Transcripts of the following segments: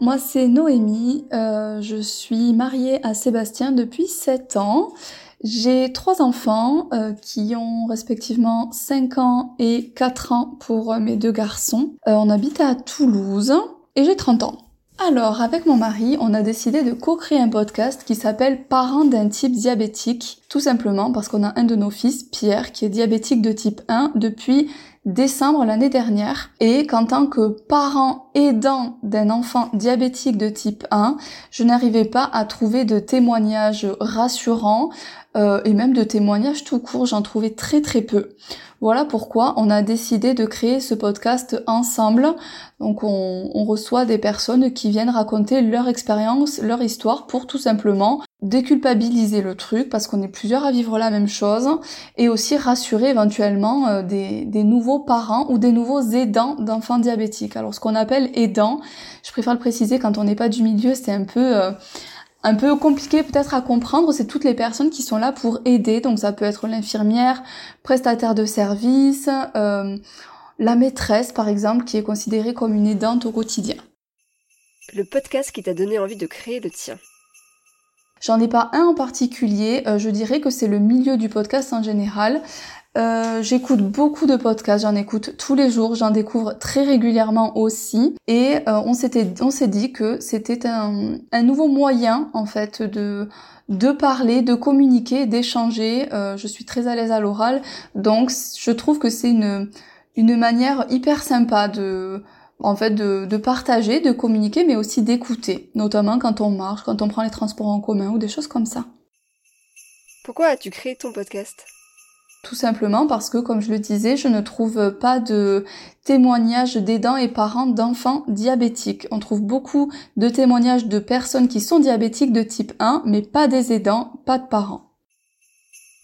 Moi, c'est Noémie. Euh, je suis mariée à Sébastien depuis 7 ans. J'ai trois enfants euh, qui ont respectivement 5 ans et 4 ans pour euh, mes deux garçons. on habite à Toulouse et j'ai 30 ans. Alors, avec mon mari, on a décidé de co-créer un podcast qui s'appelle Parents d'un type diabétique, tout simplement parce qu'on a un de nos fils, Pierre, qui est diabétique de type 1 depuis décembre l'année dernière et qu'en tant que parent aidant d'un enfant diabétique de type 1, je n'arrivais pas à trouver de témoignages rassurants euh, et même de témoignages tout court, j'en trouvais très très peu. Voilà pourquoi on a décidé de créer ce podcast ensemble. Donc on, on reçoit des personnes qui viennent raconter leur expérience, leur histoire pour tout simplement déculpabiliser le truc parce qu'on est plusieurs à vivre la même chose et aussi rassurer éventuellement euh, des, des, nouveaux parents ou des nouveaux aidants d'enfants diabétiques. Alors ce qu'on appelle aidant, je préfère le préciser quand on n'est pas du milieu, c'est un peu euh, un peu compliqué peut-être à comprendre, c'est toutes les personnes qui sont là pour aider. Donc ça peut être l'infirmière, prestataire de service, euh, la maîtresse par exemple qui est considérée comme une aidante au quotidien. Le podcast qui t'a donné envie de créer le tien. J'en ai pas un en particulier, euh, je dirais que c'est le milieu du podcast en général. Euh, j'écoute beaucoup de podcasts, j'en écoute tous les jours, j'en découvre très régulièrement aussi. Et euh, on s'était, on s'est dit que c'était un, un, nouveau moyen en fait de de parler, de communiquer, d'échanger. je suis très à l'aise à l'oral, donc je trouve que c'est une une manière hyper sympa de en fait de, de, partager, de communiquer, mais aussi d'écouter, notamment quand on marche, quand on prend les transports en commun ou des choses comme ça. Pourquoi as-tu créé ton podcast? Tout simplement parce que, comme je le disais, je ne trouve pas de témoignages d'aidants et parents d'enfants diabétiques. On trouve beaucoup de témoignages de personnes qui sont diabétiques de type 1, mais pas des aidants, pas de parents.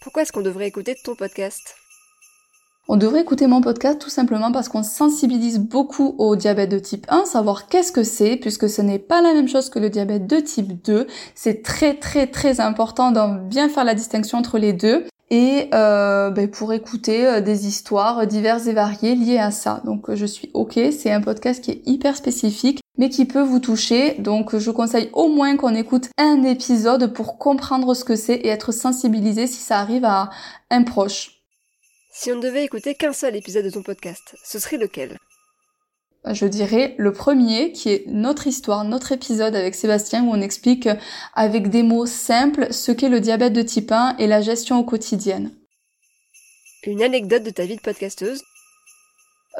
Pourquoi est-ce qu'on devrait écouter ton podcast? On devrait écouter mon podcast tout simplement parce qu'on sensibilise beaucoup au diabète de type 1, savoir qu'est-ce que c'est, puisque ce n'est pas la même chose que le diabète de type 2. C'est très très très important d'en bien faire la distinction entre les deux et euh, ben, pour écouter euh, des histoires diverses et variées liées à ça. Donc je suis ok, c'est un podcast qui est hyper spécifique mais qui peut vous toucher. Donc je conseille au moins qu'on écoute un épisode pour comprendre ce que c'est et être sensibilisé si ça arrive à un proche. Si on ne devait écouter qu'un seul épisode de ton podcast, ce serait lequel? Je dirais le premier qui est notre histoire, notre épisode avec Sébastien où on explique avec des mots simples ce qu'est le diabète de type 1 et la gestion au quotidien. Une anecdote de ta vie de podcasteuse?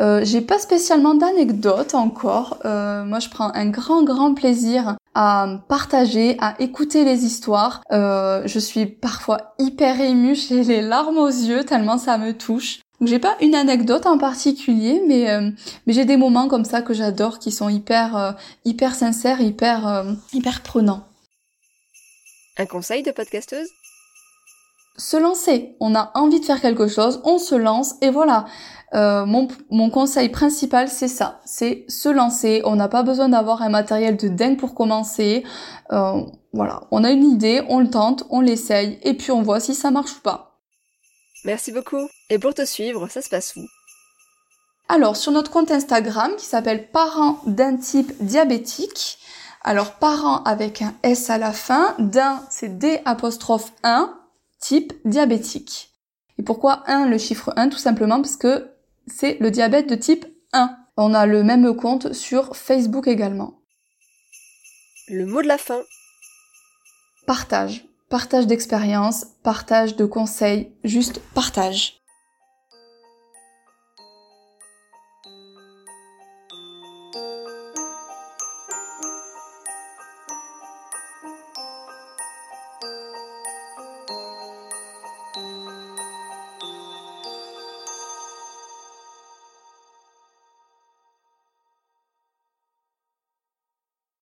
Euh, J'ai pas spécialement d'anecdote encore. Euh, moi, je prends un grand, grand plaisir à partager, à écouter les histoires. Euh, je suis parfois hyper émue, j'ai les larmes aux yeux tellement ça me touche. J'ai pas une anecdote en particulier, mais euh, mais j'ai des moments comme ça que j'adore, qui sont hyper euh, hyper sincères, hyper euh, hyper prenants. Un conseil de podcasteuse? Se lancer. On a envie de faire quelque chose, on se lance et voilà. Euh, mon, mon, conseil principal, c'est ça, c'est se lancer. On n'a pas besoin d'avoir un matériel de dingue pour commencer. Euh, voilà, on a une idée, on le tente, on l'essaye, et puis on voit si ça marche ou pas. Merci beaucoup. Et pour te suivre, ça se passe où? Alors, sur notre compte Instagram qui s'appelle Parents d'un type diabétique. Alors, parents avec un S à la fin, d'un c'est D apostrophe 1, type diabétique. Et pourquoi 1 le chiffre 1 Tout simplement parce que c'est le diabète de type 1. On a le même compte sur Facebook également. Le mot de la fin. Partage. partage d'expérience, partage de conseils, juste partage.